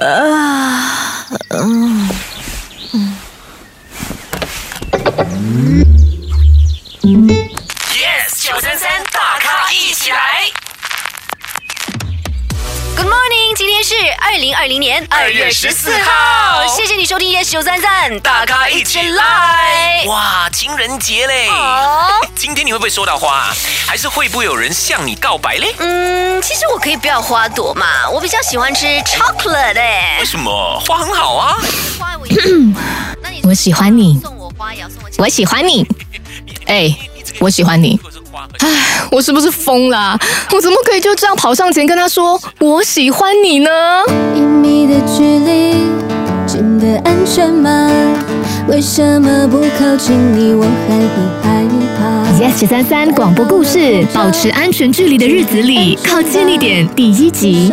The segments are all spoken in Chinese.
啊，嗯，yes 九三三大咖一起来。是二零二零年二月十四号，谢谢你收听 yes 九三三大咖一起来。哇，情人节嘞！哦，今天你会不会收到花？还是会不会有人向你告白嘞？嗯，其实我可以不要花朵嘛，我比较喜欢吃 chocolate 哎。为什么？花很好啊。花我我喜欢你。送我花也要送我。我喜欢你。哎，我喜欢你。唉，我是不是疯了？我怎么可以就这样跑上前跟他说我喜欢你呢？一米的距离真的安全吗？为什么不靠近你我还会害怕？Yes 三三广播故事，保持安全距离的日子里，靠近一点。第一集。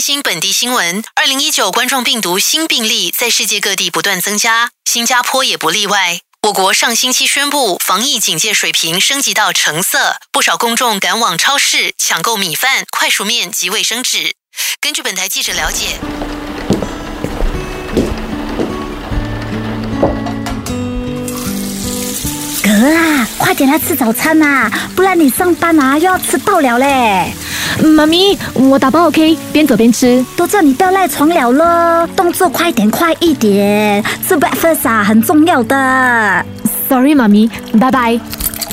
新本地新闻。二零一九冠状病毒新病例在世界各地不断增加，新加坡也不例外。我国上星期宣布防疫警戒水平升级到橙色，不少公众赶往超市抢购米饭、快熟面及卫生纸。根据本台记者了解，哥啊，快点来吃早餐呐，不然你上班啊又要迟到了嘞。妈咪，我打包 OK，边走边吃。都叫你不要赖床了咯，动作快点，快一点，吃 breakfast 啊，很重要的。Sorry，妈咪，拜拜。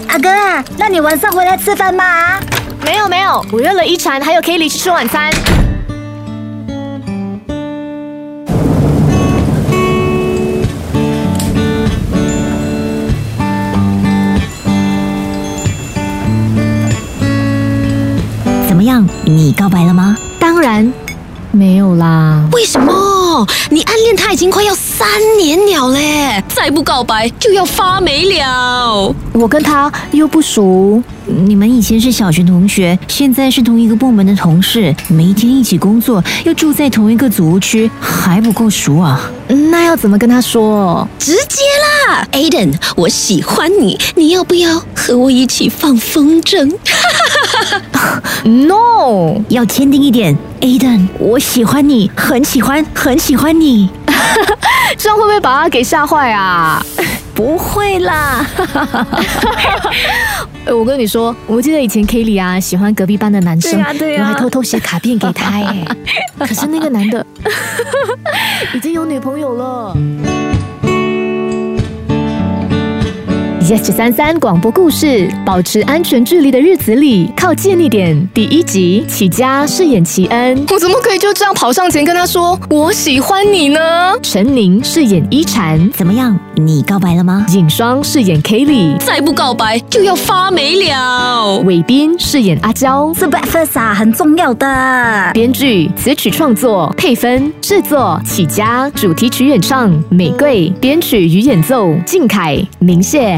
阿哥，那你晚上回来吃饭吗？没有没有，我约了一禅还有 Kelly 去吃晚餐。你告白了吗？当然没有啦。为什么？你暗恋他已经快要三年了嘞，再不告白就要发霉了。我跟他又不熟，你们以前是小学同学，现在是同一个部门的同事，每天一起工作，又住在同一个组屋区，还不够熟啊？那要怎么跟他说？直接啦，Aden，我喜欢你，你要不要和我一起放风筝？No，要坚定一点，Aden，我喜欢你，很喜欢，很喜欢你。这样会不会把他给吓坏啊？不会啦。哎，我跟你说，我记得以前 Kelly 啊喜欢隔壁班的男生，我还偷偷写卡片给他哎。可是那个男的 已经有女朋友了。Yes 三三广播故事，保持安全距离的日子里，靠近一点。第一集，启佳饰演齐恩，我怎么可以就这样跑上前跟他说我喜欢你呢？陈宁饰演一婵，怎么样？你告白了吗？尹双饰演 Kelly，再不告白就要发霉了。韦斌饰演阿娇，是 breakfast 啊，很重要的。编剧、词曲创作、配分、制作，起家，主题曲演唱，玫瑰，编曲与演奏，靖凯、明谢。